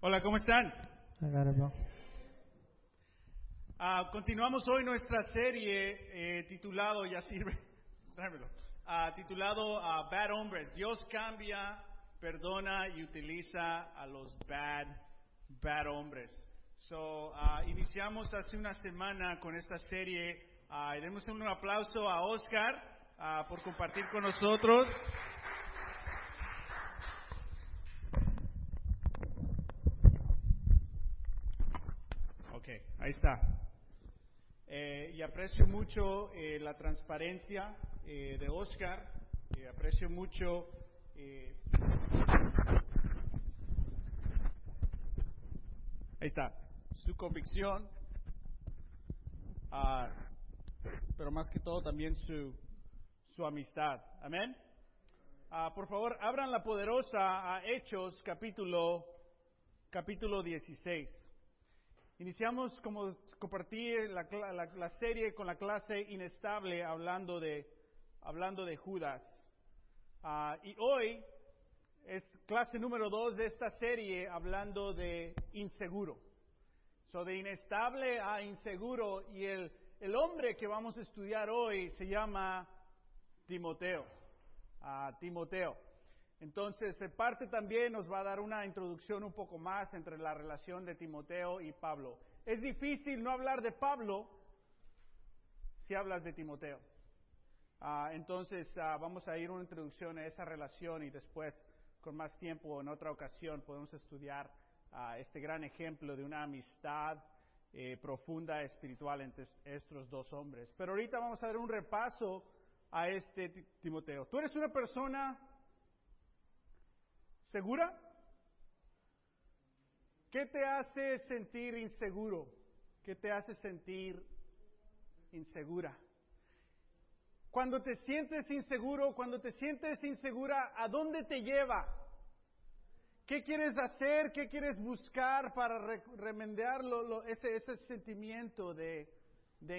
Hola, ¿cómo están? Ah, continuamos hoy nuestra serie eh, titulado, ya sirve, Ah, titulado ah, Bad Hombres. Dios cambia, perdona y utiliza a los bad, bad hombres. So, iniciamos hace una semana con esta serie. Y demos un aplauso a Oscar por compartir con nosotros. Ahí está. Eh, y aprecio mucho eh, la transparencia eh, de Oscar, aprecio mucho eh, ahí está, su convicción, ah, pero más que todo también su, su amistad. Amén. Ah, por favor, abran la poderosa a Hechos capítulo, capítulo 16. Iniciamos, como compartí la, la- la serie con la clase inestable hablando de, hablando de Judas. Ah, y hoy es clase número dos de esta serie hablando de inseguro. So, de inestable a inseguro. Y el, el hombre que vamos a estudiar hoy se llama Timoteo. Ah, Timoteo. Entonces, de parte también nos va a dar una introducción un poco más entre la relación de Timoteo y Pablo. Es difícil no hablar de Pablo si hablas de Timoteo. Ah, entonces, ah, vamos a ir una introducción a esa relación y después, con más tiempo, en otra ocasión, podemos estudiar ah, este gran ejemplo de una amistad eh, profunda espiritual entre estos dos hombres. Pero ahorita vamos a dar un repaso a este Ti- Timoteo. Tú eres una persona ¿Segura? ¿Qué te hace sentir inseguro? ¿Qué te hace sentir insegura? Cuando te sientes inseguro, cuando te sientes insegura, ¿a dónde te lleva? ¿Qué quieres hacer? ¿Qué quieres buscar para re- ese, ese sentimiento de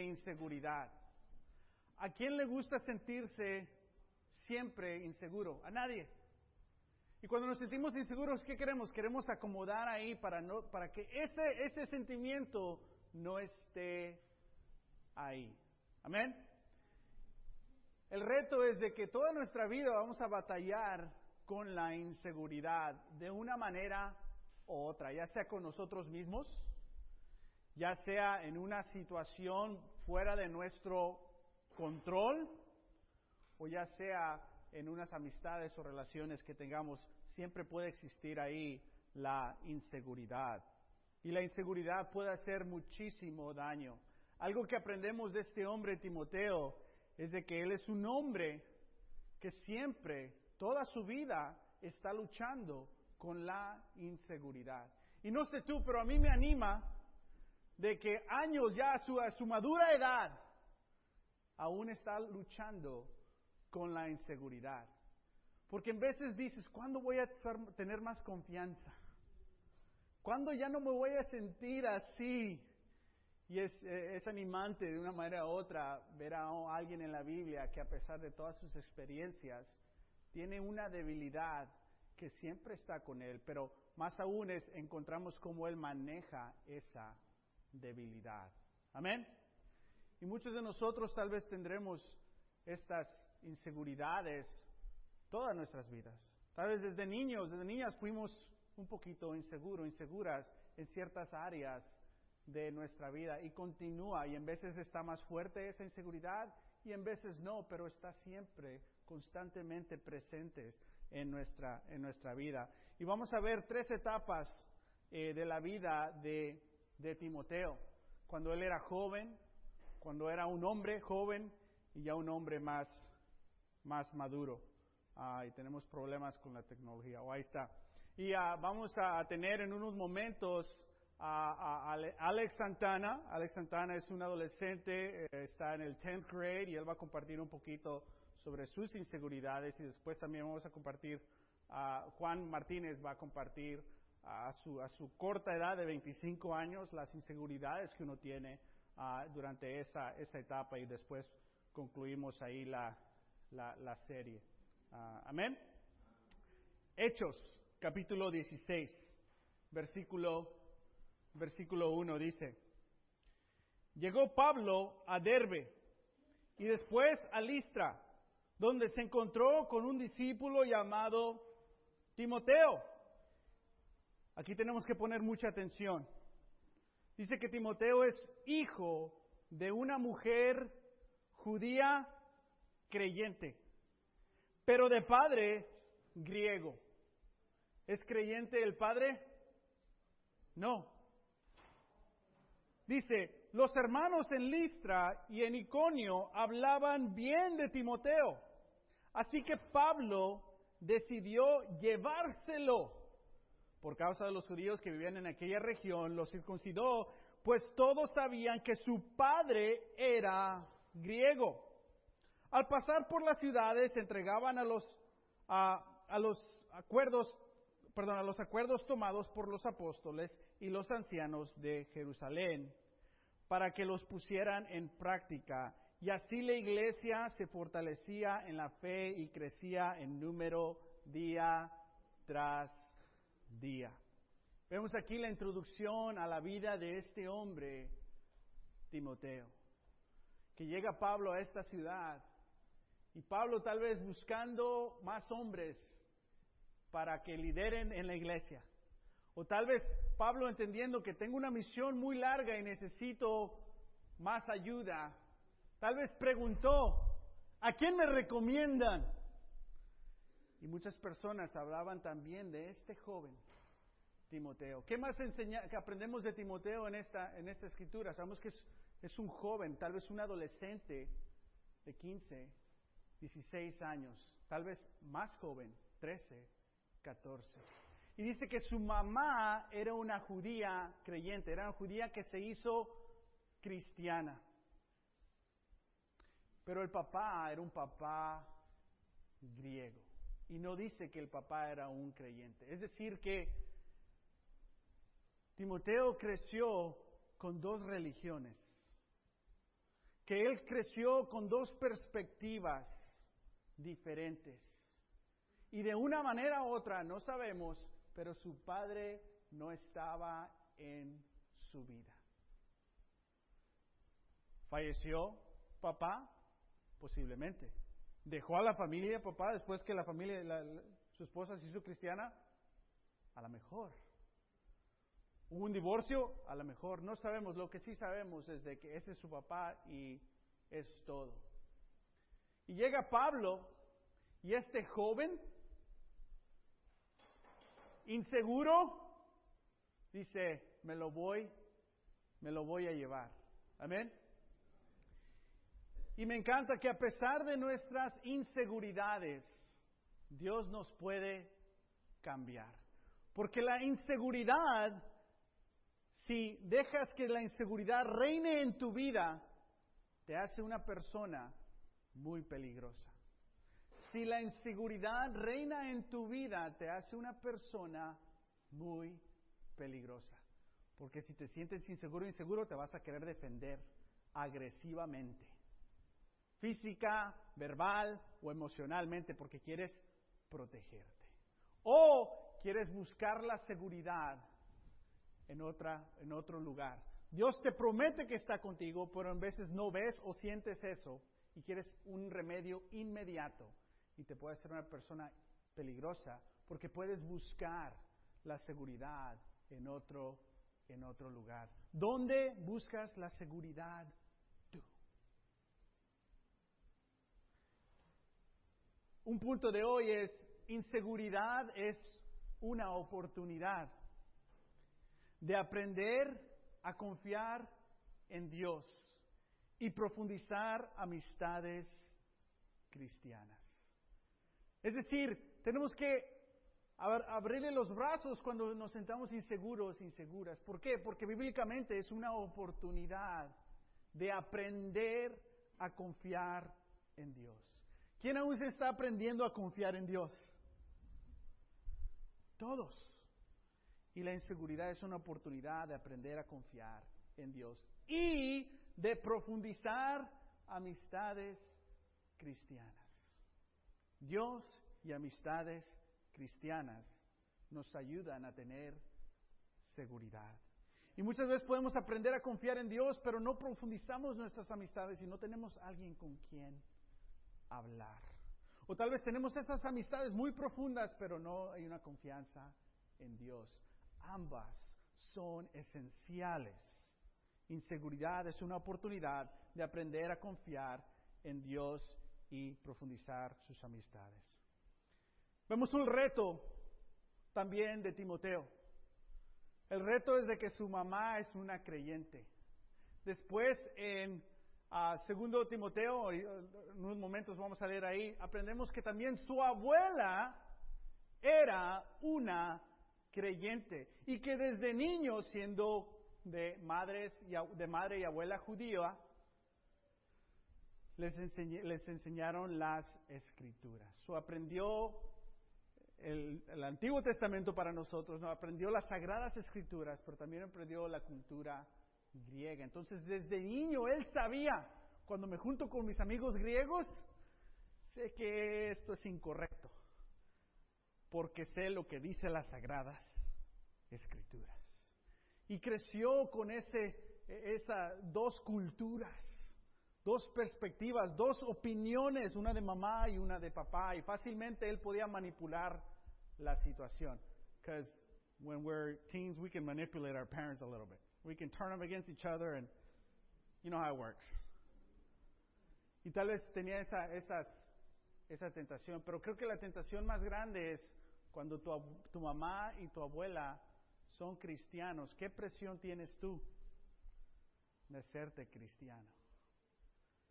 inseguridad? ¿A quién le gusta sentirse siempre inseguro? A nadie. Y cuando nos sentimos inseguros, ¿qué queremos? Queremos acomodar ahí para, no, para que ese, ese sentimiento no esté ahí. Amén. El reto es de que toda nuestra vida vamos a batallar con la inseguridad de una manera u otra, ya sea con nosotros mismos, ya sea en una situación fuera de nuestro control, o ya sea en unas amistades o relaciones que tengamos, siempre puede existir ahí la inseguridad. Y la inseguridad puede hacer muchísimo daño. Algo que aprendemos de este hombre Timoteo es de que él es un hombre que siempre, toda su vida, está luchando con la inseguridad. Y no sé tú, pero a mí me anima de que años ya a su, a su madura edad, aún está luchando con la inseguridad. Porque en veces dices, ¿cuándo voy a tener más confianza? ¿Cuándo ya no me voy a sentir así? Y es, eh, es animante de una manera u otra ver a alguien en la Biblia que a pesar de todas sus experiencias, tiene una debilidad que siempre está con él, pero más aún es encontramos cómo él maneja esa debilidad. Amén. Y muchos de nosotros tal vez tendremos estas inseguridades todas nuestras vidas. Tal vez desde niños, desde niñas fuimos un poquito inseguros, inseguras en ciertas áreas de nuestra vida y continúa y en veces está más fuerte esa inseguridad y en veces no, pero está siempre constantemente presente en nuestra, en nuestra vida. Y vamos a ver tres etapas eh, de la vida de, de Timoteo, cuando él era joven, cuando era un hombre joven y ya un hombre más, más maduro. Ah, y tenemos problemas con la tecnología. Oh, ahí está. Y ah, vamos a tener en unos momentos a, a Ale- Alex Santana. Alex Santana es un adolescente, eh, está en el 10th grade y él va a compartir un poquito sobre sus inseguridades y después también vamos a compartir, ah, Juan Martínez va a compartir a su, a su corta edad de 25 años las inseguridades que uno tiene ah, durante esa, esa etapa y después concluimos ahí la, la, la serie. Ah, Amén. Hechos, capítulo 16. versículo, versículo 1 dice, llegó Pablo a Derbe y después a Listra, donde se encontró con un discípulo llamado Timoteo. Aquí tenemos que poner mucha atención. Dice que Timoteo es hijo de una mujer judía creyente, pero de padre griego. ¿Es creyente el padre? No. Dice, los hermanos en Listra y en Iconio hablaban bien de Timoteo. Así que Pablo decidió llevárselo por causa de los judíos que vivían en aquella región, los circuncidó, pues todos sabían que su padre era griego. Al pasar por las ciudades entregaban a los, a, los acuerdos, perdón, a los acuerdos tomados por los apóstoles y los ancianos de Jerusalén para que los pusieran en práctica. Y así la iglesia se fortalecía en la fe y crecía en número día tras día. Vemos aquí la introducción a la vida de este hombre, Timoteo, que llega Pablo a esta ciudad y Pablo tal vez buscando más hombres para que lideren en la iglesia. O tal vez Pablo entendiendo que tengo una misión muy larga y necesito más ayuda. Tal vez preguntó, ¿a quién me recomiendan? Y muchas personas hablaban también de este joven, Timoteo. ¿Qué más enseña, que aprendemos de Timoteo en esta, en esta escritura? Sabemos que es, es un joven, tal vez un adolescente de 15, 16 años, tal vez más joven, 13, 14. Y dice que su mamá era una judía creyente, era una judía que se hizo cristiana. Pero el papá era un papá griego y no dice que el papá era un creyente. Es decir, que Timoteo creció con dos religiones, que él creció con dos perspectivas diferentes. Y de una manera u otra, no sabemos, pero su padre no estaba en su vida. ¿Falleció papá? Posiblemente. ¿Dejó a la familia papá después que la familia, su esposa se hizo cristiana? A lo mejor. ¿Hubo un divorcio? A lo mejor. No sabemos. Lo que sí sabemos es de que ese es su papá y es todo. Y llega Pablo y este joven, inseguro, dice, me lo voy, me lo voy a llevar. Amén. Y me encanta que a pesar de nuestras inseguridades, Dios nos puede cambiar. Porque la inseguridad, si dejas que la inseguridad reine en tu vida, te hace una persona muy peligrosa. Si la inseguridad reina en tu vida, te hace una persona muy peligrosa. Porque si te sientes inseguro, inseguro, te vas a querer defender agresivamente física, verbal o emocionalmente, porque quieres protegerte. O quieres buscar la seguridad en, otra, en otro lugar. Dios te promete que está contigo, pero en veces no ves o sientes eso y quieres un remedio inmediato y te puede ser una persona peligrosa porque puedes buscar la seguridad en otro, en otro lugar. ¿Dónde buscas la seguridad Un punto de hoy es, inseguridad es una oportunidad de aprender a confiar en Dios y profundizar amistades cristianas. Es decir, tenemos que abrirle los brazos cuando nos sentamos inseguros, inseguras. ¿Por qué? Porque bíblicamente es una oportunidad de aprender a confiar en Dios. ¿Quién aún se está aprendiendo a confiar en Dios? Todos. Y la inseguridad es una oportunidad de aprender a confiar en Dios y de profundizar amistades cristianas. Dios y amistades cristianas nos ayudan a tener seguridad. Y muchas veces podemos aprender a confiar en Dios, pero no profundizamos nuestras amistades y no tenemos alguien con quien hablar. O tal vez tenemos esas amistades muy profundas, pero no hay una confianza en Dios. Ambas son esenciales. Inseguridad es una oportunidad de aprender a confiar en Dios y profundizar sus amistades. Vemos un reto también de Timoteo. El reto es de que su mamá es una creyente. Después, en uh, segundo Timoteo, en unos momentos vamos a leer ahí, aprendemos que también su abuela era una creyente y que desde niño, siendo de madres y, de madre y abuela judía, les, les enseñaron las escrituras. So, aprendió el, el, Antiguo Testamento para nosotros, ¿no? aprendió las sagradas escrituras, pero también aprendió la cultura griega. Entonces, desde niño él sabía, cuando me junto con mis amigos griegos, sé que esto es incorrecto, porque sé lo que dice las sagradas escrituras. Y creció con ese, esa dos culturas, dos perspectivas, dos opiniones, una de mamá y una de papá, y fácilmente él podía manipular la situación. Because when we're teens, we can manipulate our parents a little bit. We can turn them against each other, and you know how it works. Y tal vez tenía esa, esas, esa tentación, pero creo que la tentación más grande es cuando tu, tu mamá y tu abuela son cristianos. ¿Qué presión tienes tú de serte cristiano?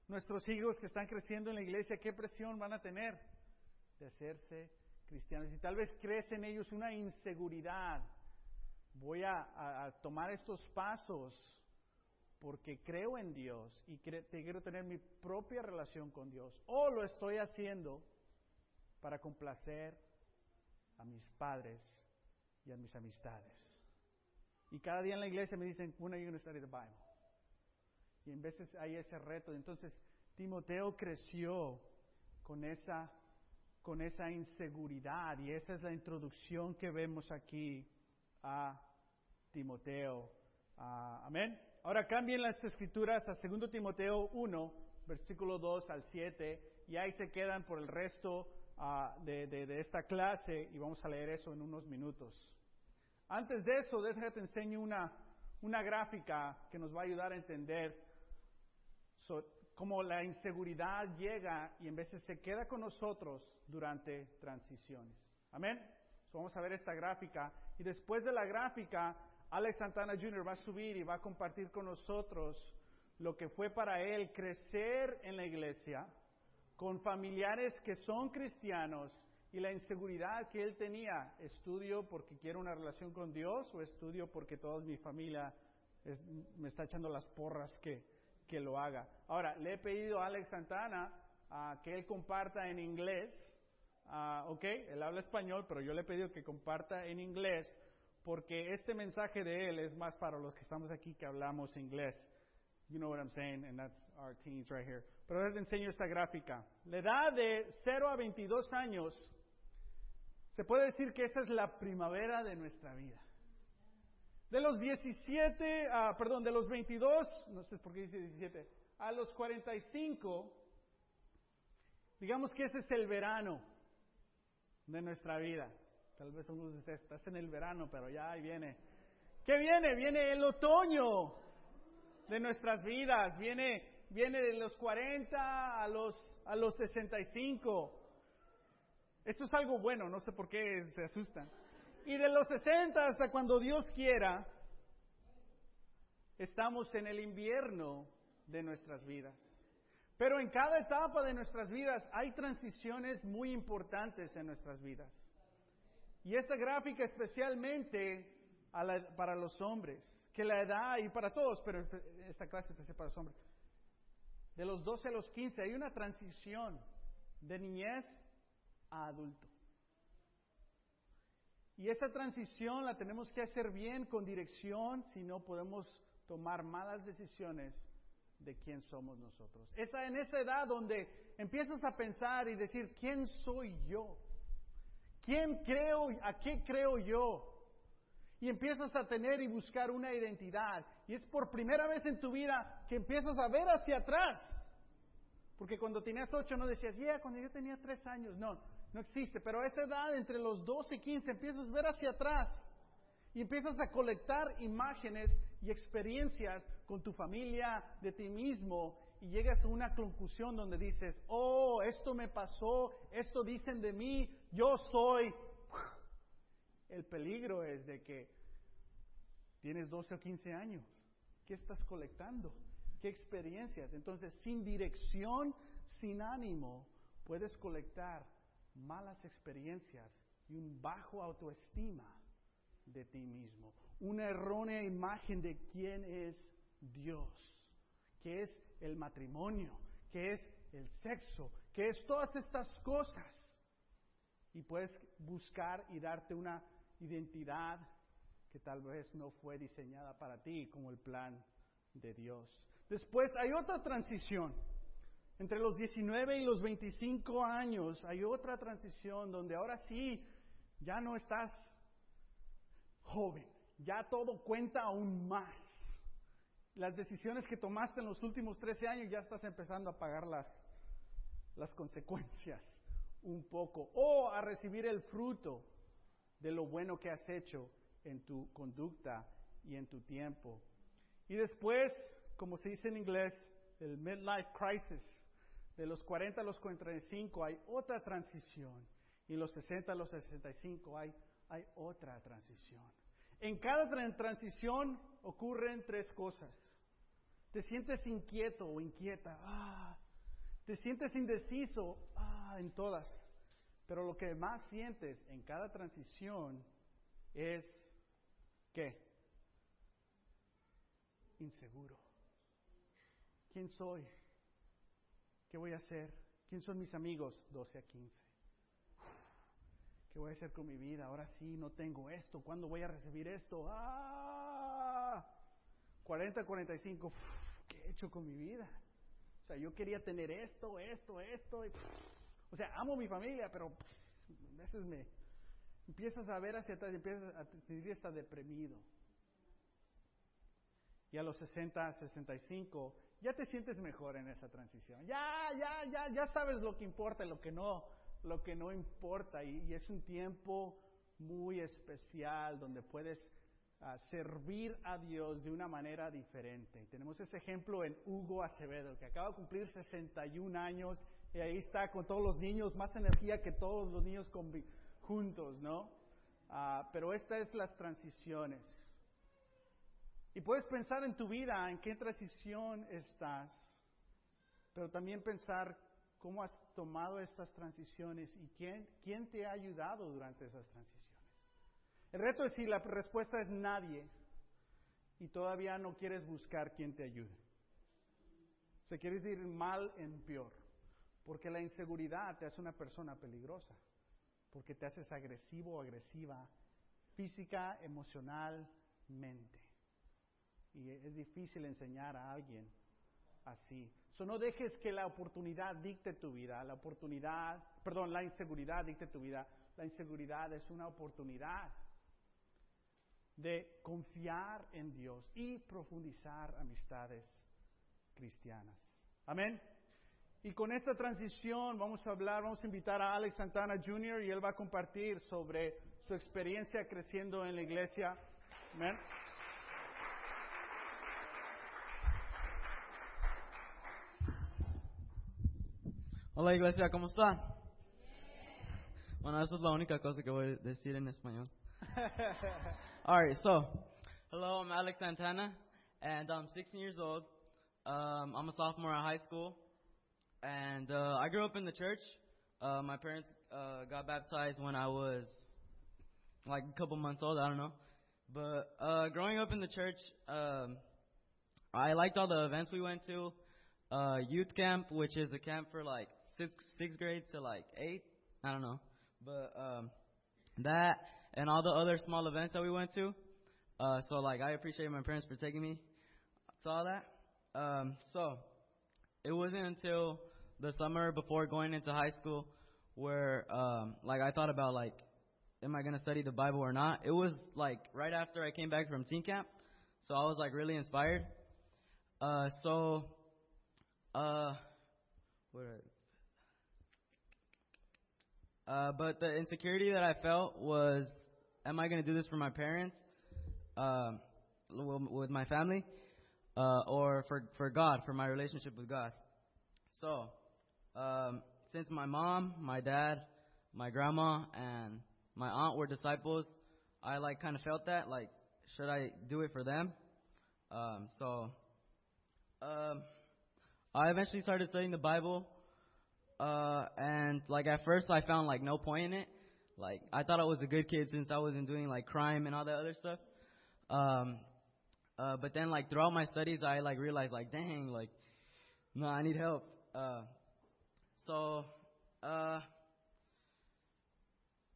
Nuestros hijos que están creciendo en la iglesia, ¿qué presión van a tener de hacerse cristianos? Y tal vez crece en ellos una inseguridad. Voy a, tomar estos pasos porque creo en Dios y cre quiero tener mi propia relación con Dios. O lo estoy haciendo para complacer a mis padres y a mis amistades. Y cada día en la iglesia me dicen, when are you going to study the Bible? Y en veces hay ese reto. Entonces, Timoteo creció con esa, con esa inseguridad y esa es la introducción que vemos aquí a Timoteo. Uh, amén. Ahora cambien las escrituras a 2 Timoteo 1, versículo 2 al 7, y ahí se quedan por el resto uh, de, de, de esta clase y vamos a leer eso en unos minutos. Antes de eso, déjame te enseño una, una gráfica que nos va a ayudar a entender so, cómo la inseguridad llega y en veces se queda con nosotros durante transiciones. Amén. Vamos a ver esta gráfica y después de la gráfica, Alex Santana Jr. va a subir y va a compartir con nosotros lo que fue para él crecer en la iglesia con familiares que son cristianos y la inseguridad que él tenía, estudio porque quiero una relación con Dios o estudio porque toda mi familia es, me está echando las porras que, que, lo haga. Ahora, le he pedido a Alex Santana uh, que él comparta en inglés, uh, ok, él habla español, pero yo le he pedido que comparta en inglés porque este mensaje de él es más para los que estamos aquí que hablamos inglés. You know what I'm saying, and that's our teens right here. Pero ahora te enseño esta gráfica. La edad de 0 a 22 años se puede decir que esa es la primavera de nuestra vida. De los 17, ah, perdón, de los 22, no sé por qué dice 17, a los 45, digamos que ese es el verano de nuestra vida. Tal vez uno dice, estás en el verano, pero ya ahí viene. ¿Qué viene? Viene el otoño de nuestras vidas, viene, viene de los 40 a los, a los 65. Esto es algo bueno, no sé por qué se asustan. Y de los 60 hasta cuando Dios quiera, estamos en el invierno de nuestras vidas. Pero en cada etapa de nuestras vidas hay transiciones muy importantes en nuestras vidas. Y esta gráfica especialmente la, para los hombres, que la edad, y para todos, pero esta clase especial para los hombres, de los 12 a los 15 hay una transición de niñez a adulto. Y esta transición la tenemos que hacer bien, con dirección, si no podemos tomar malas decisiones de quién somos nosotros. Es en esa edad donde empiezas a pensar y decir, ¿quién soy yo? ¿Quién creo, a qué creo yo? Y empiezas a tener y buscar una identidad. Y es por primera vez en tu vida que empiezas a ver hacia atrás. Porque cuando tenías ocho no decías, ya, cuando yo tenía tres años. No, no existe. Pero a esa edad, entre los 12 y 15, empiezas a ver hacia atrás. Y empiezas a colectar imágenes y experiencias con tu familia, de ti mismo, y llegas a una conclusión donde dices, oh, esto me pasó, esto dicen de mí, yo soy. El peligro es de que tienes 12 o 15 años. ¿Qué estás colectando? ¿Qué experiencias? Entonces, sin dirección, sin ánimo, puedes colectar malas experiencias y un bajo autoestima de ti mismo, una errónea imagen de quién es Dios, que es el matrimonio, que es el sexo, que es todas estas cosas. Y puedes buscar y darte una identidad que tal vez no fue diseñada para ti como el plan de Dios. Después hay otra transición. Entre los 19 y los 25 años hay otra transición donde ahora sí ya no estás joven, ya todo cuenta aún más. Las decisiones que tomaste en los últimos 13 años ya estás empezando a pagar las, las consecuencias un poco o a recibir el fruto de lo bueno que has hecho en tu conducta y en tu tiempo. Y después, como se dice en inglés, el midlife crisis, de los 40 a los 45 hay otra transición y los 60 a los 65 hay, hay otra transición. En cada transición ocurren tres cosas. Te sientes inquieto o inquieta. Ah, te sientes indeciso. Ah, en todas. Pero lo que más sientes en cada transición es ¿qué? Inseguro. ¿Quién soy? ¿Qué voy a hacer? ¿Quién son mis amigos? 12 a 15. ¿Qué voy a hacer con mi vida? Ahora sí, no tengo esto. ¿Cuándo voy a recibir esto? ¡Ah! 40, 45. ¿Qué he hecho con mi vida? O sea, yo quería tener esto, esto, esto. o sea, amo mi familia, pero a veces me empiezas a ver hacia atrás y empiezas a sentir hasta deprimido. Y a los 60, 65, ya te sientes mejor en esa transición. Ya, ya, ya, ya sabes lo que importa y lo que no lo que no importa y, es un tiempo muy especial donde puedes ah, servir a Dios de una manera diferente. Tenemos ese ejemplo en Hugo Acevedo, que acaba de cumplir 61 años y ahí está con todos los niños, más energía que todos los niños juntos, ¿no? Ah, pero estas es las transiciones. Y puedes pensar en tu vida, en qué transición estás, pero también pensar cómo has tomado estas transiciones y quién, quién te ha ayudado durante esas transiciones. El reto es si la respuesta es nadie y todavía no quieres buscar quién te ayude. Se quiere decir mal en peor, porque la inseguridad te hace una persona peligrosa, porque te haces agresivo o agresiva física, emocionalmente. Y es difícil enseñar a alguien así. So, no dejes que la oportunidad dicte tu vida, la oportunidad, perdón, la inseguridad dicte tu vida. La inseguridad es una oportunidad de confiar en Dios y profundizar amistades cristianas. Amén. Y con esta transición vamos a hablar, vamos a invitar a Alex Santana Jr. y él va a compartir sobre su experiencia creciendo en la iglesia. Amén. Hola iglesia, ¿cómo están? Bueno, esa es la única cosa que voy a decir en español. Alright, so, hello, I'm Alex Santana, and I'm 16 years old. Um, I'm a sophomore at high school, and uh, I grew up in the church. Uh, my parents uh, got baptized when I was like a couple months old, I don't know. But uh, growing up in the church, um, I liked all the events we went to. Uh, youth camp, which is a camp for like sixth, sixth grade to like eight. I don't know. But um, that and all the other small events that we went to. Uh, so like I appreciate my parents for taking me to all that. Um, so it wasn't until the summer before going into high school where um, like I thought about like am I gonna study the Bible or not? It was like right after I came back from teen camp, so I was like really inspired. Uh, so, uh, where? Uh, but the insecurity that I felt was, am I gonna do this for my parents, w- with my family, uh, or for for God, for my relationship with God? So, um, since my mom, my dad, my grandma, and my aunt were disciples, I like kind of felt that like, should I do it for them? Um, so, um, I eventually started studying the Bible, uh, and like at first I found like no point in it. Like I thought I was a good kid since I wasn't doing like crime and all that other stuff. Um, uh, but then like throughout my studies, I like realized like, dang, like, no, I need help. Uh, so, uh,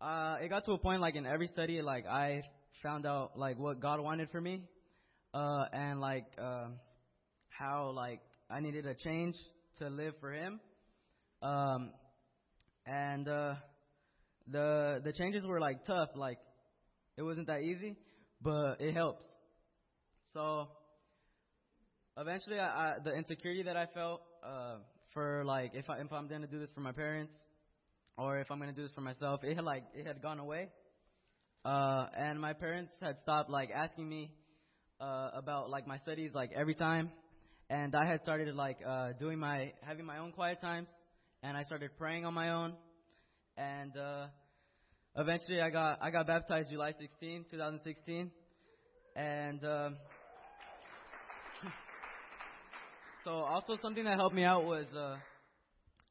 uh, it got to a point like in every study, like I found out like what God wanted for me, uh, and like um how like I needed a change to live for Him, um, and uh, the the changes were like tough. Like it wasn't that easy, but it helps. So eventually, I, I the insecurity that I felt uh, for like if I if I'm gonna do this for my parents or if I'm gonna do this for myself, it had like it had gone away. Uh, and my parents had stopped like asking me uh, about like my studies like every time, and I had started like uh, doing my having my own quiet times, and I started praying on my own, and uh, eventually I got I got baptized July 16, 2016, and. Um, so also something that helped me out was, uh,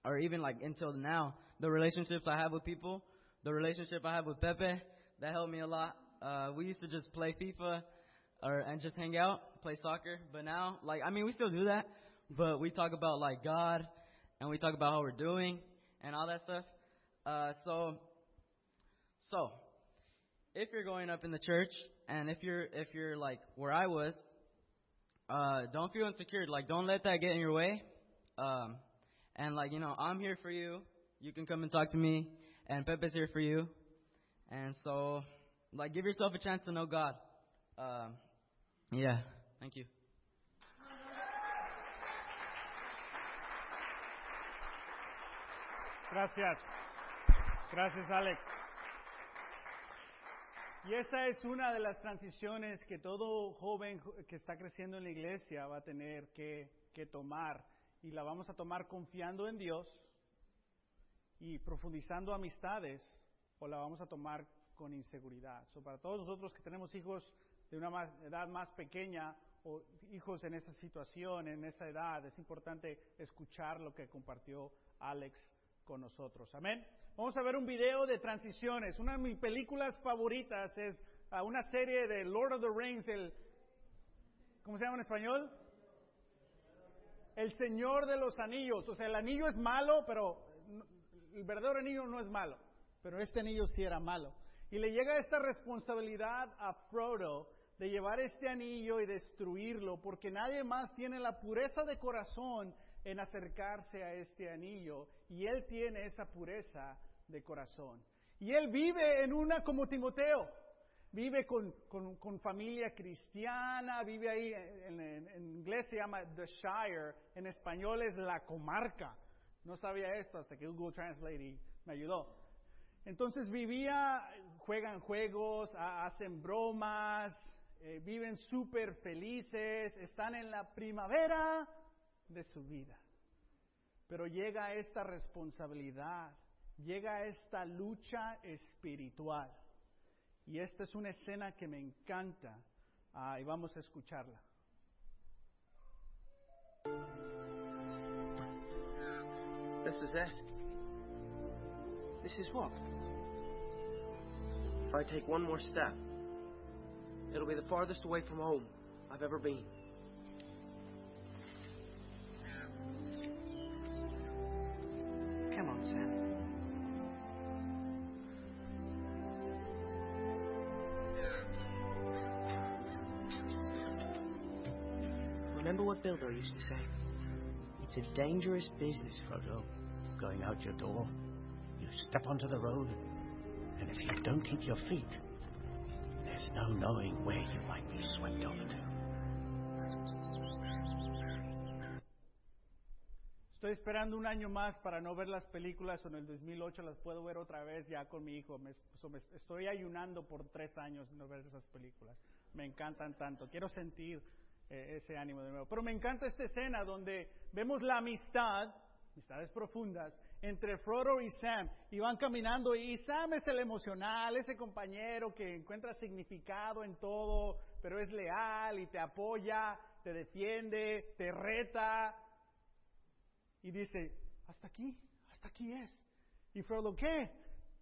or even like until now, the relationships I have with people. The relationship I have with Pepe that helped me a lot. Uh, we used to just play FIFA or and just hang out, play soccer. But now, like I mean, we still do that, but we talk about like God and we talk about how we're doing and all that stuff. Uh, so, so if you're going up in the church and if you're if you're like where I was, uh, don't feel insecure. Like, don't let that get in your way. Um, and like, you know, I'm here for you. You can come and talk to me, and Pepe's here for you. And so, like, give yourself a chance to know God. Um, yeah. Thank you. Gracias. Gracias, Alex. Y esa es una de las transiciones que todo joven que está creciendo en la iglesia va a tener que, que tomar. Y la vamos a tomar confiando en Dios y profundizando amistades, o la vamos a tomar con inseguridad. So, para todos nosotros que tenemos hijos de una edad más pequeña o hijos en esa situación, en esa edad, es importante escuchar lo que compartió Alex con nosotros. Amén. Vamos a ver un video de transiciones. Una de mis películas favoritas es ah, una serie de Lord of the Rings, el, ¿cómo se llama en español? El Señor de los Anillos. O sea, el anillo es malo, pero el verdadero anillo no es malo. Pero este anillo sí era malo. Y le llega esta responsabilidad a Frodo de llevar este anillo y destruirlo, porque nadie más tiene la pureza de corazón en acercarse a este anillo. Y él tiene esa pureza de corazón. Y él vive en una como Timoteo vive con, con- familia cristiana, vive ahí, en, en- inglés se llama The Shire, en español es la comarca. No sabía esto hasta que Google Translate me ayudó. Entonces vivía, juegan juegos, ha- hacen bromas, eh, viven súper felices, están en la primavera de su vida. Pero llega esta responsabilidad, llega esta lucha espiritual. Y esta es una escena que me encanta ah, vamos a escucharla. This is it. This is what? If I take one more step, it'll be the farthest away from home I've ever been. Bilbo used to say? It's a dangerous business, Frodo. Going out your door, you step onto the road, And if you don't keep your feet, there's no knowing where you might be swept over to. Estoy esperando un año más para no ver las películas o en el 2008 las puedo ver otra vez ya con mi hijo. Me- so me- estoy ayunando por tres años no ver esas películas. Me encantan tanto. Quiero sentir eh, ese ánimo de nuevo. Pero me encanta esta escena donde vemos la amistad, amistades profundas, entre Frodo y Sam. Y van caminando y Sam es el emocional, ese compañero que encuentra significado en todo, pero es leal y te apoya, te defiende, te reta y dice, hasta aquí, hasta aquí es. Y Frodo, ¿qué?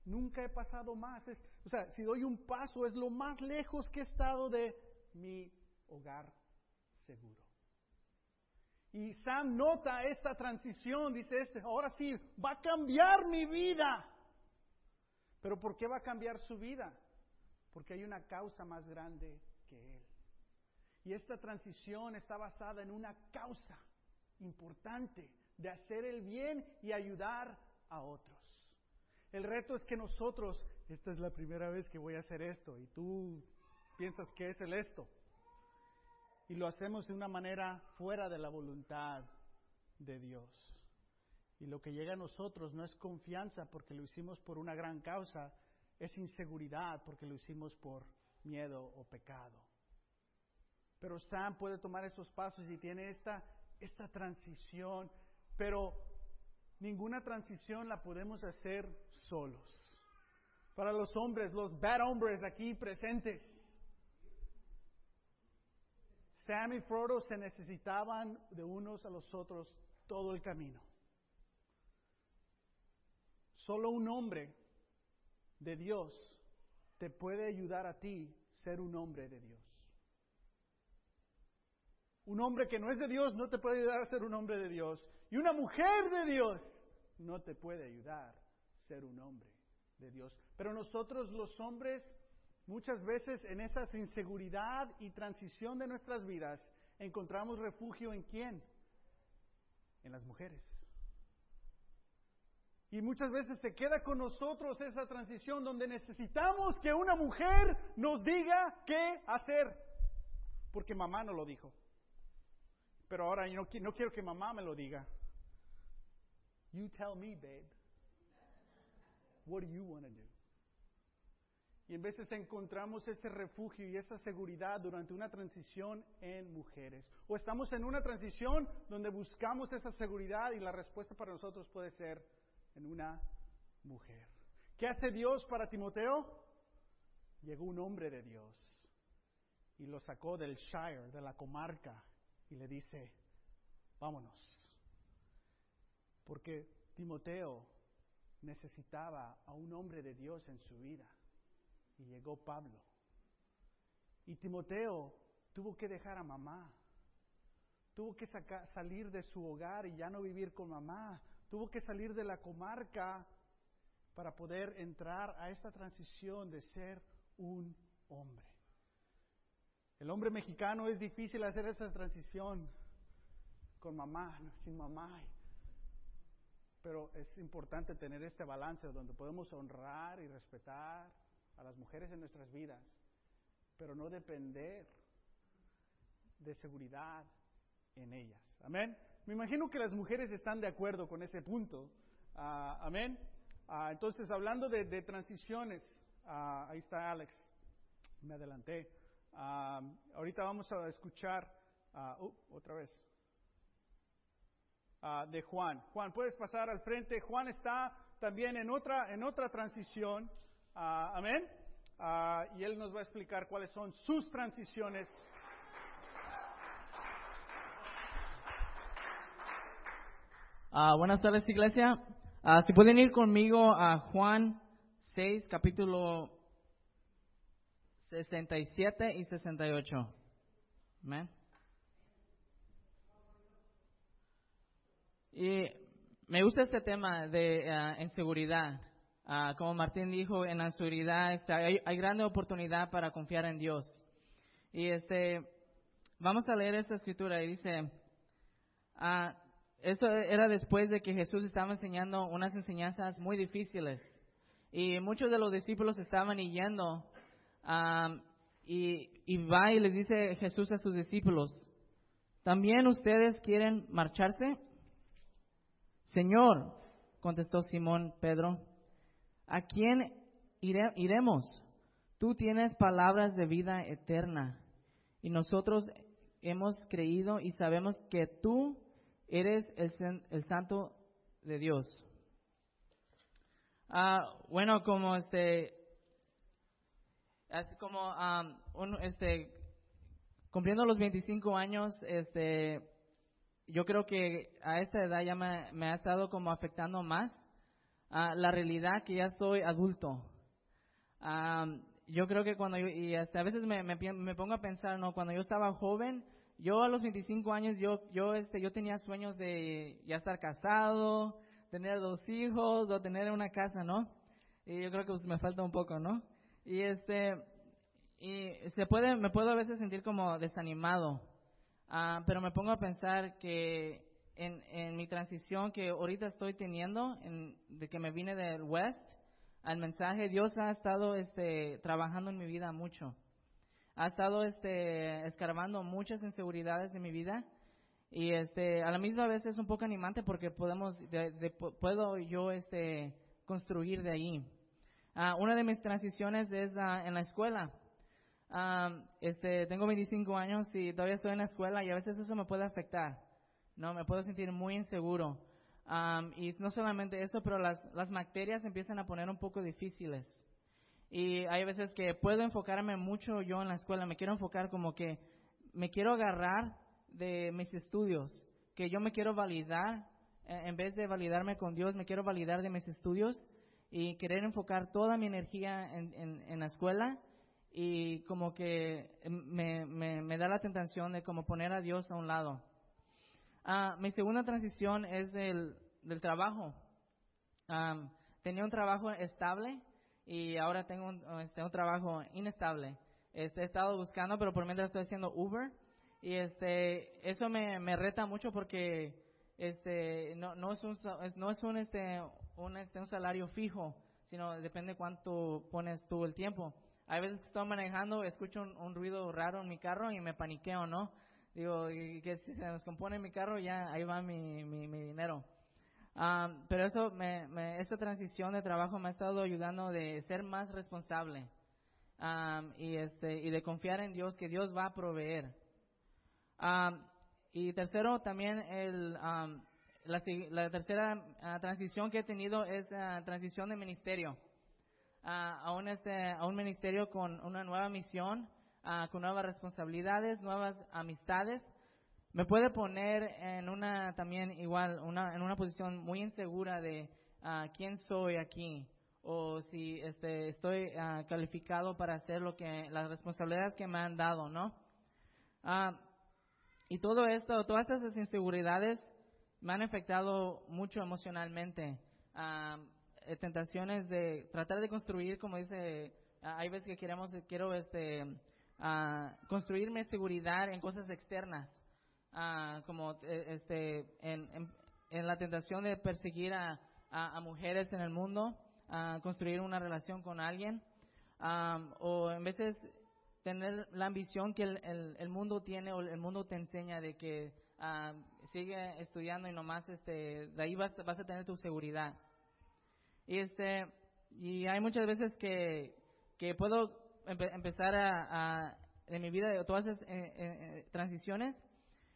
Nunca he pasado más. O sea, si doy un paso, es lo más lejos que he estado de mi hogar seguro. Y Sam nota esta transición, dice este, ahora sí, va a cambiar mi vida. Pero ¿por qué va a cambiar su vida? Porque hay una causa más grande que él. Y esta transición está basada en una causa importante de hacer el bien y ayudar a otros. El reto es que nosotros, esta es la primera vez que voy a hacer esto y tú piensas que es el esto. Y lo hacemos de una manera fuera de la voluntad de Dios. Y lo que llega a nosotros no es confianza porque lo hicimos por una gran causa, es inseguridad porque lo hicimos por miedo o pecado. Pero Sam puede tomar esos pasos y tiene esta, esta transición, pero ninguna transición la podemos hacer solos. Para los hombres, los bad hombres aquí presentes, Sam y Frodo se necesitaban de unos a los otros todo el camino. Solo un hombre de Dios te puede ayudar a ti ser un hombre de Dios. Un hombre que no es de Dios no te puede ayudar a ser un hombre de Dios. Y una mujer de Dios no te puede ayudar a ser un hombre de Dios. Pero nosotros los hombres, muchas veces en esa inseguridad y transición de nuestras vidas, encontramos refugio en quién? En las mujeres. Y muchas veces se queda con nosotros esa transición donde necesitamos que una mujer nos diga qué hacer. Porque mamá no lo dijo. Pero ahora yo no, no quiero que mamá me lo diga. You tell me, babe. What do you want to do? Y en veces encontramos ese refugio y esa seguridad durante una transición en mujeres. O estamos en una transición donde buscamos esa seguridad y la respuesta para nosotros puede ser en una mujer. ¿Qué hace Dios para Timoteo? Llegó un hombre de Dios y lo sacó del Shire, de la comarca, y le dice, vámonos. Porque Timoteo necesitaba a un hombre de Dios en su vida. Y llegó Pablo. Y Timoteo tuvo que dejar a mamá. Tuvo que salir de su hogar y ya no vivir con mamá. Tuvo que salir de la comarca para poder entrar a esta transición de ser un hombre. El hombre mexicano es difícil hacer esa transición con mamá, sin mamá. Pero es importante tener este balance donde podemos honrar y respetar a las mujeres en nuestras vidas, pero no depender de seguridad en ellas. Amén. Me imagino que las mujeres están de acuerdo con ese punto. Ah, amén. Ah, entonces, hablando de, de transiciones, ah, ahí está Alex. Me adelanté. Ah, ahorita vamos a escuchar uh, otra vez de Juan. Juan, puedes pasar al frente. Juan está también en otra en otra transición. Ah, amén. Ah, y él nos va a explicar cuáles son sus transiciones. Ah, buenas tardes, iglesia. Si pueden ir conmigo a Juan 6, capítulo 67 y 68. Amén. Y me gusta este tema de inseguridad. Ah, como Martín dijo, en la este, hay, grande oportunidad para confiar en Dios. Y este, vamos a leer esta escritura y dice, ah, esto era después de que Jesús estaba enseñando unas enseñanzas muy difíciles. Y muchos de los discípulos estaban yendo. y, y va y les dice Jesús a sus discípulos, ¿también ustedes quieren marcharse? Señor, contestó Simón Pedro, ¿a quién ire- iremos? Tú tienes palabras de vida eterna y nosotros hemos creído y sabemos que tú eres el, santo de Dios. Ah, bueno, como este, así como am, un, este, cumpliendo los 25 años, este, yo creo que a esta edad ya me ha estado como afectando más ah, la realidad que ya soy adulto. Am, yo creo que cuando yo, y hasta a veces me, me, me pongo a pensar, ¿no? Cuando yo estaba joven, yo a los 25 años, yo, yo, este, yo tenía sueños de ya estar casado, tener dos hijos o tener una casa, ¿no? Y yo creo que pues, me falta un poco, ¿no? Y este, y se puede, me puedo a veces sentir como desanimado, Ah, pero me pongo a pensar que en, en mi transición que ahorita estoy teniendo, en- de que me vine del West al mensaje, Dios ha estado este, trabajando en mi vida mucho. Ha estado este, escarbando muchas inseguridades en mi vida y este, a la misma vez es un poco animante porque podemos, de- de- puedo yo este, construir de ahí. Ah, una de mis transiciones es ah, en la escuela. Am, este, tengo 25 años y todavía estoy en la escuela y a veces eso me puede afectar. No, me puedo sentir muy inseguro. Am, y no solamente eso, pero las, las materias empiezan a poner un poco difíciles. Y hay veces que puedo enfocarme mucho yo en la escuela, me quiero enfocar como que me quiero agarrar de mis estudios, que yo me quiero validar, eh, en vez de validarme con Dios, me quiero validar de mis estudios y querer enfocar toda mi energía en, en, en la escuela y como que me, me, me da la tentación de como poner a Dios a un lado. Ah, mi segunda transición es del, del trabajo. Am, tenía un trabajo estable y ahora tengo un, este, un trabajo inestable. Este, he estado buscando, pero por mientras estoy haciendo Uber y este, eso me, reta mucho porque este, no, no es un, no es un, este, un, este, un salario fijo, sino depende cuánto pones tú el tiempo. Hay veces que estoy manejando, escucho un, un ruido raro en mi carro y me paniqueo, ¿no? Digo, que si se descompone mi carro, ya ahí va mi, mi, dinero. Am, pero eso, me, me, esta transición de trabajo me ha estado ayudando de ser más responsable am, y, este, y de confiar en Dios, que Dios va a proveer. Am, y tercero, también el, am, la, tercera ah, transición que he tenido es la transición de ministerio. Ah, a, un, este, a un ministerio con una nueva misión, ah, con nuevas responsabilidades, nuevas amistades. Me puede poner en una también igual, una, en una posición muy insegura de ah, quién soy aquí o si este, estoy ah, calificado para hacer lo que las responsabilidades que me han dado, ¿no? Y todo esto, todas estas inseguridades me han afectado mucho emocionalmente. Eh, tentaciones de tratar de construir, como dice, hay veces que queremos, quiero este, ah, construirme seguridad en cosas externas, Ah, como eh, este, en, en- la tentación de perseguir a, a- mujeres en el mundo, ah, construir una relación con alguien, Am, o en veces tener la ambición que el, el- el mundo tiene o el mundo te enseña de que sigue estudiando y nomás este, de ahí vas, vas a tener tu seguridad. Y este y hay muchas veces que, que puedo empe- empezar a, a- en mi vida todas esas eh, eh, eh, transiciones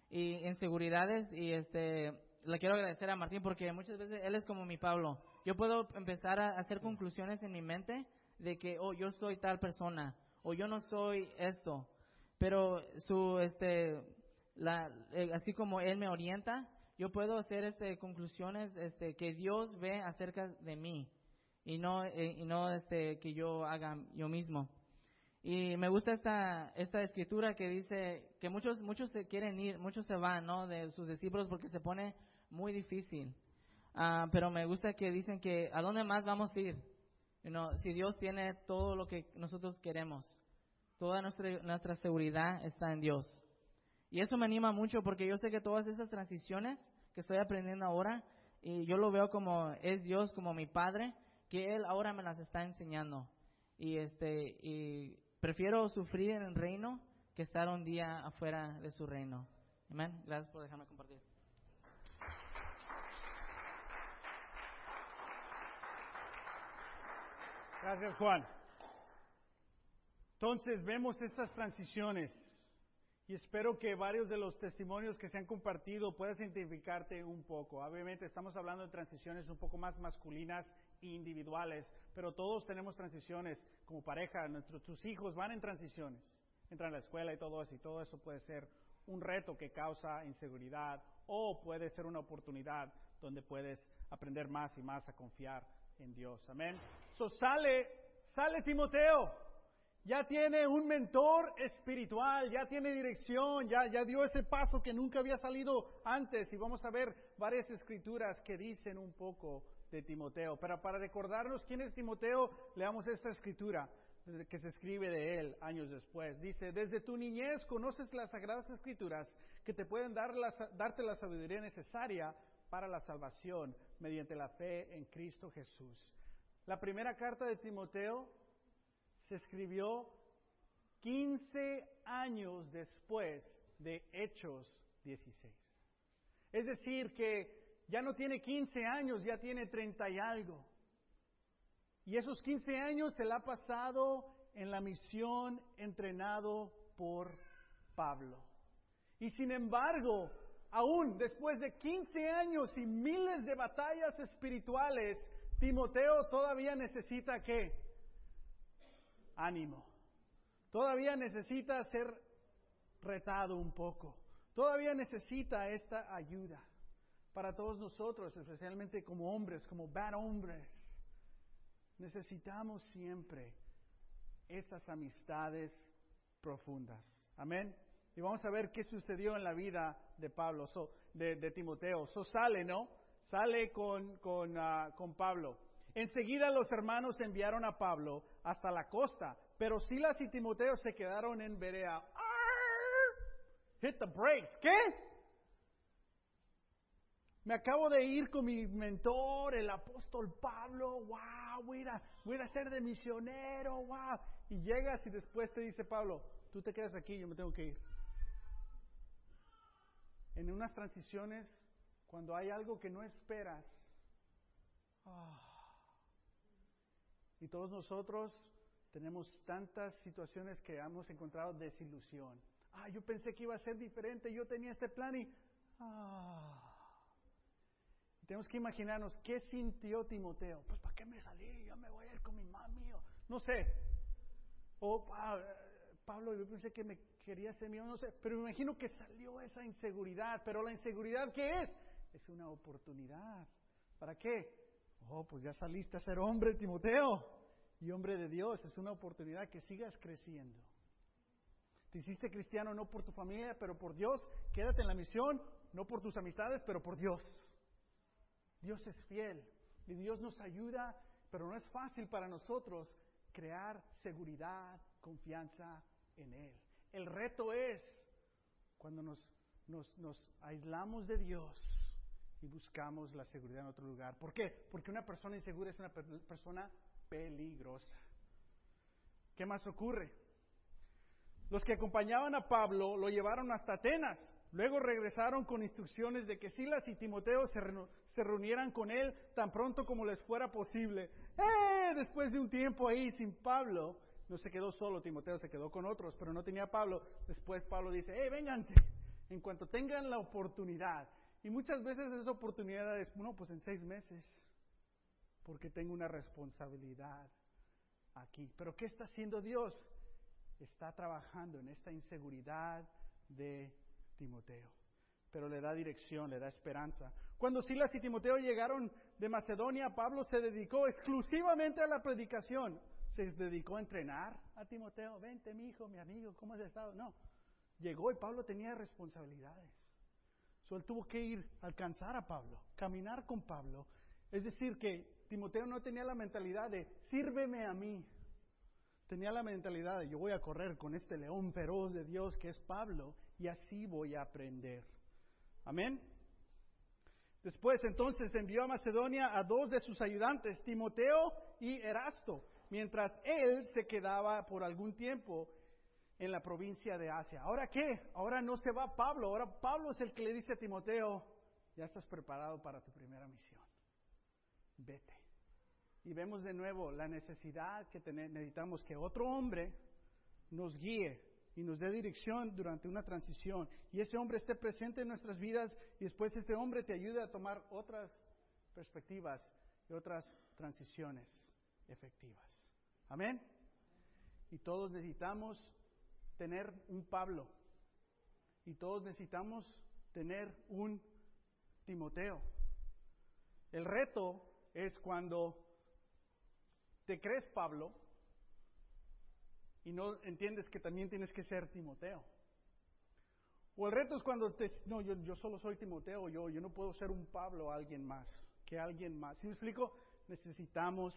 y inseguridades y este le quiero agradecer a Martín porque muchas veces él es como mi Pablo. Yo puedo empezar a hacer conclusiones en mi mente de que oh yo soy tal persona o yo no soy esto, pero su este la, eh, así como él me orienta, yo puedo hacer este conclusiones este que Dios ve acerca de mí y no eh, y no este que yo haga yo mismo. Y me gusta esta esta escritura que dice que muchos muchos se quieren ir, muchos se van, ¿no? De sus discípulos porque se pone muy difícil. Ah, pero me gusta que dicen que a dónde más vamos a ir. You know, si Dios tiene todo lo que nosotros queremos, toda nuestra nuestra seguridad está en Dios. Y eso me anima mucho porque yo sé que todas esas transiciones que estoy aprendiendo ahora y yo lo veo como es Dios como mi padre que Él ahora me las está enseñando. Y, este, y prefiero sufrir en el reino que estar un día afuera de su reino. Amén. Gracias por dejarme compartir. Gracias, Juan. Entonces vemos estas transiciones y espero que varios de los testimonios que se han compartido puedas identificarte un poco. Obviamente estamos hablando de transiciones un poco más masculinas individuales, pero todos tenemos transiciones como pareja, nuestros tus hijos van en transiciones, entran a la escuela y todo eso, y todo eso puede ser un reto que causa inseguridad o puede ser una oportunidad donde puedes aprender más y más a confiar en Dios. Amén. So sale, sale Timoteo. Ya tiene un mentor espiritual, ya tiene dirección, ya, ya dio ese paso que nunca había salido antes. Y vamos a ver varias escrituras que dicen un poco de Timoteo. Pero para recordarnos quién es Timoteo, leamos esta escritura que se escribe de él años después. Dice, desde tu niñez conoces las sagradas escrituras que te pueden dar la, darte la sabiduría necesaria para la salvación mediante la fe en Cristo Jesús. La primera carta de Timoteo se escribió 15 años después de Hechos 16. Es decir, que ya no tiene 15 años, ya tiene 30 y algo. Y esos 15 años se la ha pasado en la misión entrenado por Pablo. Y sin embargo, aún después de 15 años y miles de batallas espirituales, Timoteo todavía necesita qué? Ánimo. Todavía necesita ser retado un poco. Todavía necesita esta ayuda para todos nosotros, especialmente como hombres, como bad hombres. Necesitamos siempre esas amistades profundas. Amén. Y vamos a ver qué sucedió en la vida de Pablo, de, Timoteo. So sale, ¿no? Sale con, con, ah, con Pablo. Enseguida los hermanos enviaron a Pablo hasta la costa, pero Silas y Timoteo se quedaron en Berea. Hit the brakes. ¿Qué? Me acabo de ir con mi mentor, el apóstol Pablo. Wow, voy a, voy a ser de misionero. Wow. Y llegas y después te dice Pablo, tú te quedas aquí, yo me tengo que ir. En unas transiciones, cuando hay algo que no esperas, ah, y todos nosotros tenemos tantas situaciones que hemos encontrado desilusión. Ah, yo pensé que iba a ser diferente, yo tenía este plan y... Ah. Tenemos que imaginarnos qué sintió Timoteo. Pues ¿para qué me salí? Yo me voy a ir con mi mamá mío. No sé. O Pablo, yo pensé que me quería ser mío, no sé. Pero me imagino que salió esa inseguridad. Pero la inseguridad, ¿qué es? Es una oportunidad. ¿Para qué? Oh, pues ya saliste a ser hombre, Timoteo. Y hombre de Dios, es una oportunidad que sigas creciendo. Te hiciste cristiano no por tu familia, pero por Dios. Quédate en la misión, no por tus amistades, pero por Dios. Dios es fiel y Dios nos ayuda, pero no es fácil para nosotros crear seguridad, confianza en Él. El reto es cuando nos, nos, nos aislamos de Dios y buscamos la seguridad en otro lugar. ¿Por qué? Porque una persona insegura es una persona peligrosa. ¿Qué más ocurre? Los que acompañaban a Pablo lo llevaron hasta Atenas. Luego regresaron con instrucciones de que Silas y Timoteo se, se reunieran con él tan pronto como les fuera posible. ¡Eh! Después de un tiempo ahí sin Pablo, no se quedó solo, Timoteo se quedó con otros, pero no tenía Pablo. Después Pablo dice, ¡eh, vénganse! En cuanto tengan la oportunidad, y muchas veces esa oportunidad es, bueno, pues en seis meses, porque tengo una responsabilidad aquí. Pero ¿qué está haciendo Dios? Está trabajando en esta inseguridad de Timoteo, pero le da dirección, le da esperanza. Cuando Silas y Timoteo llegaron de Macedonia, Pablo se dedicó exclusivamente a la predicación. Se dedicó a entrenar a Timoteo. Vente, mi hijo, mi amigo, ¿cómo has estado? No. Llegó y Pablo tenía responsabilidades. So, él tuvo que ir a alcanzar a Pablo, caminar con Pablo. Es decir, que Timoteo no tenía la mentalidad de sírveme a mí. Tenía la mentalidad de yo voy a correr con este león feroz de Dios que es Pablo y así voy a aprender. Amén. Después entonces envió a Macedonia a dos de sus ayudantes, Timoteo y Erasto, mientras él se quedaba por algún tiempo en la provincia de Asia. ¿Ahora qué? Ahora no se va Pablo, ahora Pablo es el que le dice a Timoteo, ya estás preparado para tu primera misión, vete. Y vemos de nuevo la necesidad que necesitamos que otro hombre nos guíe y nos dé dirección durante una transición. Y ese hombre esté presente en nuestras vidas y después este hombre te ayude a tomar otras perspectivas y otras transiciones efectivas. Amén. Y todos necesitamos tener un Pablo. Y todos necesitamos tener un Timoteo. El reto es cuando te crees Pablo y no entiendes que también tienes que ser Timoteo. O el reto es cuando te, no, yo, yo solo soy Timoteo, yo, yo no puedo ser un Pablo a alguien más, que alguien más. ¿Sí me explico? Necesitamos,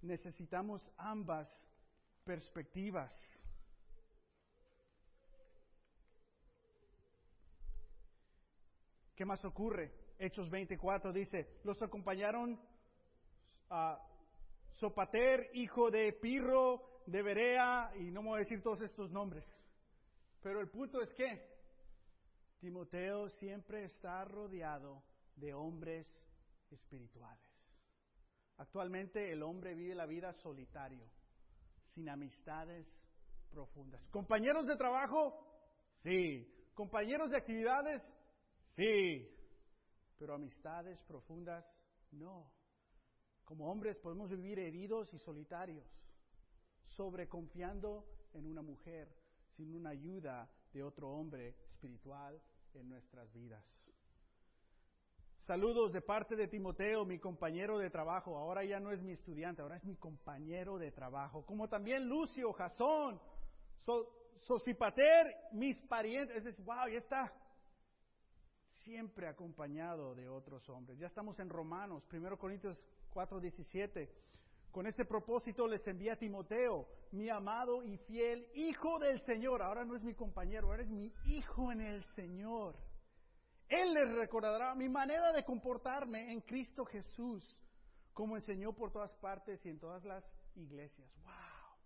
necesitamos ambas perspectivas. ¿Qué más ocurre? Hechos 24 dice, los acompañaron a Sopater, hijo de Pirro, de Berea, y no me voy a decir todos estos nombres. Pero el punto es que Timoteo siempre está rodeado de hombres espirituales. Actualmente el hombre vive la vida solitario, sin amistades profundas. ¿Compañeros de trabajo? Sí. ¿Compañeros de actividades? Sí. Pero amistades profundas, no. Como hombres podemos vivir heridos y solitarios sobreconfiando en una mujer sin una ayuda de otro hombre espiritual en nuestras vidas. Saludos de parte de Timoteo, mi compañero de trabajo. Ahora ya no es mi estudiante, ahora es mi compañero de trabajo. Como también Lucio, Jasón, Sosipater, mis parientes. Es decir, wow, ya está. Siempre acompañado de otros hombres. Ya estamos en Romanos, 1 Corintios 4, 17. Con este propósito les envía a Timoteo, mi amado y fiel hijo del Señor. Ahora no es mi compañero, ahora es mi hijo en el Señor. Él les recordará mi manera de comportarme en Cristo Jesús, como enseñó por todas partes y en todas las iglesias. ¡Wow!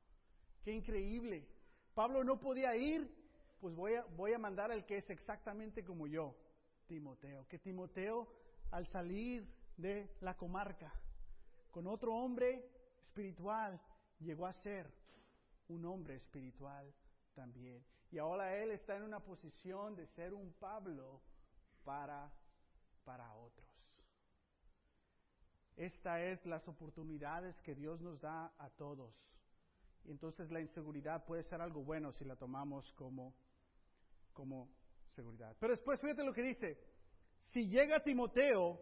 ¡Qué increíble! Pablo no podía ir, pues voy a, voy a mandar al que es exactamente como yo, Timoteo. Que Timoteo, al salir de la comarca, con otro hombre espiritual, llegó a ser un hombre espiritual también. Y ahora él está en una posición de ser un Pablo para, para otros. Esta es las oportunidades que Dios nos da a todos. Entonces la inseguridad puede ser algo bueno si la tomamos como, como seguridad. Pero después fíjate lo que dice. Si llega Timoteo,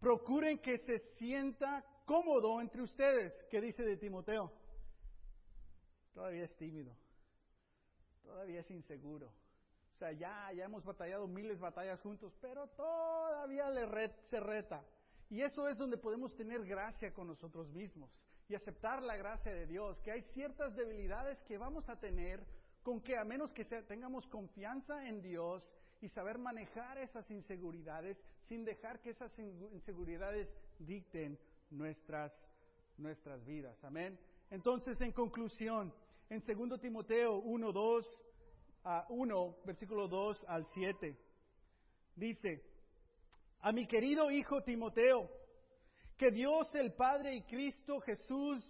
procuren que se sienta cómodo entre ustedes. ¿Qué dice de Timoteo? Todavía es tímido. Todavía es inseguro. O sea, ya, ya hemos batallado miles de batallas juntos, pero todavía le se reta. Y eso es donde podemos tener gracia con nosotros mismos y aceptar la gracia de Dios, que hay ciertas debilidades que vamos a tener con que a menos que tengamos confianza en Dios y saber manejar esas inseguridades sin dejar que esas inseguridades dicten nuestras, vidas. Amén. Entonces, en conclusión, en 2 Timoteo 1, 2 a 1, versículo 2 al 7, dice, a mi querido hijo Timoteo, que Dios el Padre y Cristo Jesús,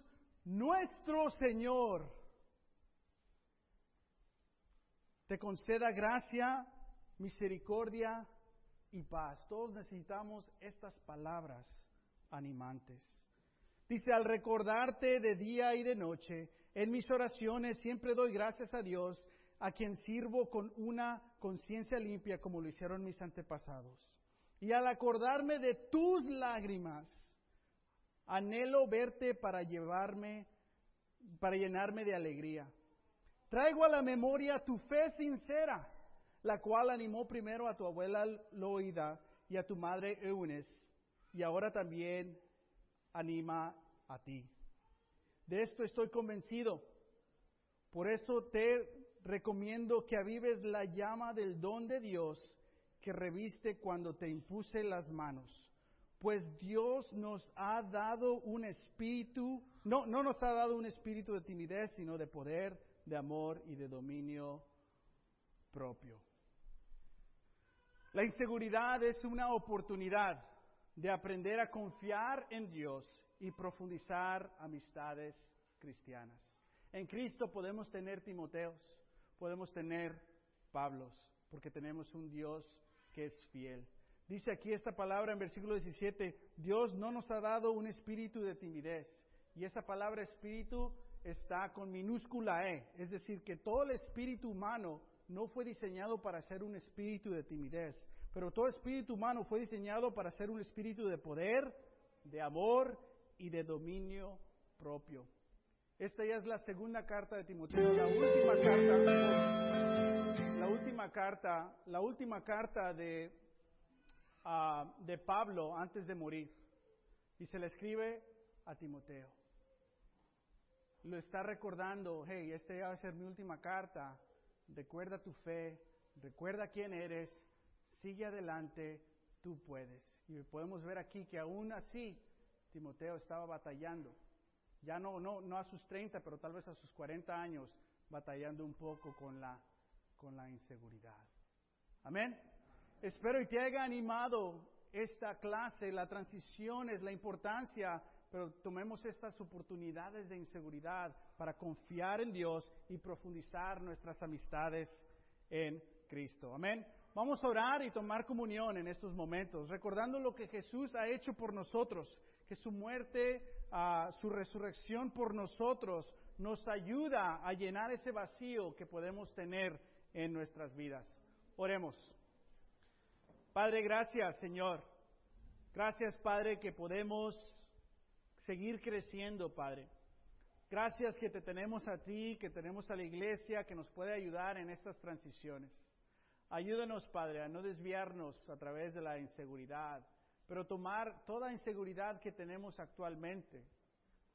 nuestro Señor, te conceda gracia, misericordia y paz. Todos necesitamos estas palabras animantes. Dice, al recordarte de día y de noche, en mis oraciones siempre doy gracias a Dios, a quien sirvo con una conciencia limpia como lo hicieron mis antepasados. Y al acordarme de tus lágrimas, anhelo verte para llevarme, para llenarme de alegría. Traigo a la memoria tu fe sincera, la cual animó primero a tu abuela Loida y a tu madre Eunice y ahora también anima a ti. De esto estoy convencido. Por eso te recomiendo que avives la llama del don de Dios que reviste cuando te impuse las manos. Pues Dios nos ha dado un espíritu, no, no nos ha dado un espíritu de timidez, sino de poder, de amor y de dominio propio. La inseguridad es una oportunidad de aprender a confiar en Dios y profundizar amistades cristianas. En Cristo podemos tener Timoteos, podemos tener Pablos, porque tenemos un Dios que es fiel. Dice aquí esta palabra en versículo 17, Dios no nos ha dado un espíritu de timidez. Y esa palabra espíritu está con minúscula E, es decir, que todo el espíritu humano no fue diseñado para ser un espíritu de timidez, pero todo espíritu humano fue diseñado para ser un espíritu de poder, de amor y de dominio propio. Esta ya es la segunda carta de Timoteo, la última carta, la última carta, la última carta de, ah, de Pablo antes de morir. Y se le escribe a Timoteo. Lo está recordando, hey, esta ya va a ser mi última carta. Recuerda tu fe, recuerda quién eres, sigue adelante, tú puedes. Y podemos ver aquí que aún así Timoteo estaba batallando. Ya no, no, no a sus 30, pero tal vez a sus 40 años, batallando un poco con la, con la inseguridad. Amén. Espero y te haya animado esta clase, la transición es la importancia, pero tomemos estas oportunidades de inseguridad para confiar en Dios y profundizar nuestras amistades en Cristo. Amén. Vamos a orar y tomar comunión en estos momentos, recordando lo que Jesús ha hecho por nosotros, que su muerte, ah, su resurrección por nosotros nos ayuda a llenar ese vacío que podemos tener en nuestras vidas. Oremos. Padre, gracias Señor. Gracias Padre que podemos seguir creciendo, Padre. Gracias que te tenemos a ti, que tenemos a la iglesia que nos puede ayudar en estas transiciones. Ayúdanos, Padre, a no desviarnos a través de la inseguridad, pero tomar toda inseguridad que tenemos actualmente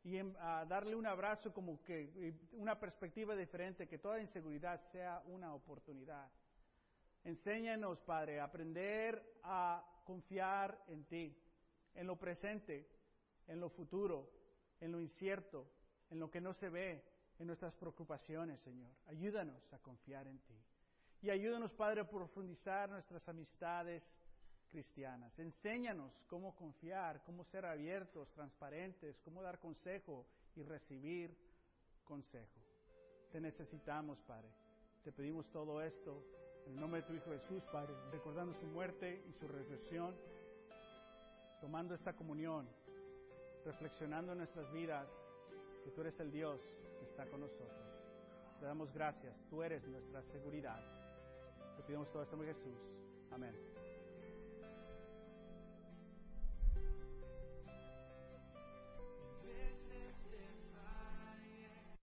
y a darle un abrazo como que una perspectiva diferente, que toda inseguridad sea una oportunidad. Enséñanos, Padre, a aprender a confiar en ti, en lo presente, en lo futuro, en lo incierto, en lo que no se ve, en nuestras preocupaciones, Señor. Ayúdanos a confiar en ti. Y ayúdanos, Padre, a profundizar nuestras amistades cristianas. Enséñanos cómo confiar, cómo ser abiertos, transparentes, cómo dar consejo y recibir consejo. Te necesitamos, Padre. Te pedimos todo esto en el nombre de tu Hijo Jesús, Padre, recordando su muerte y su resurrección, tomando esta comunión, reflexionando en nuestras vidas que tú eres el Dios que está con nosotros. Te damos gracias, tú eres nuestra seguridad. Te pedimos todo esto en Jesús. Amén.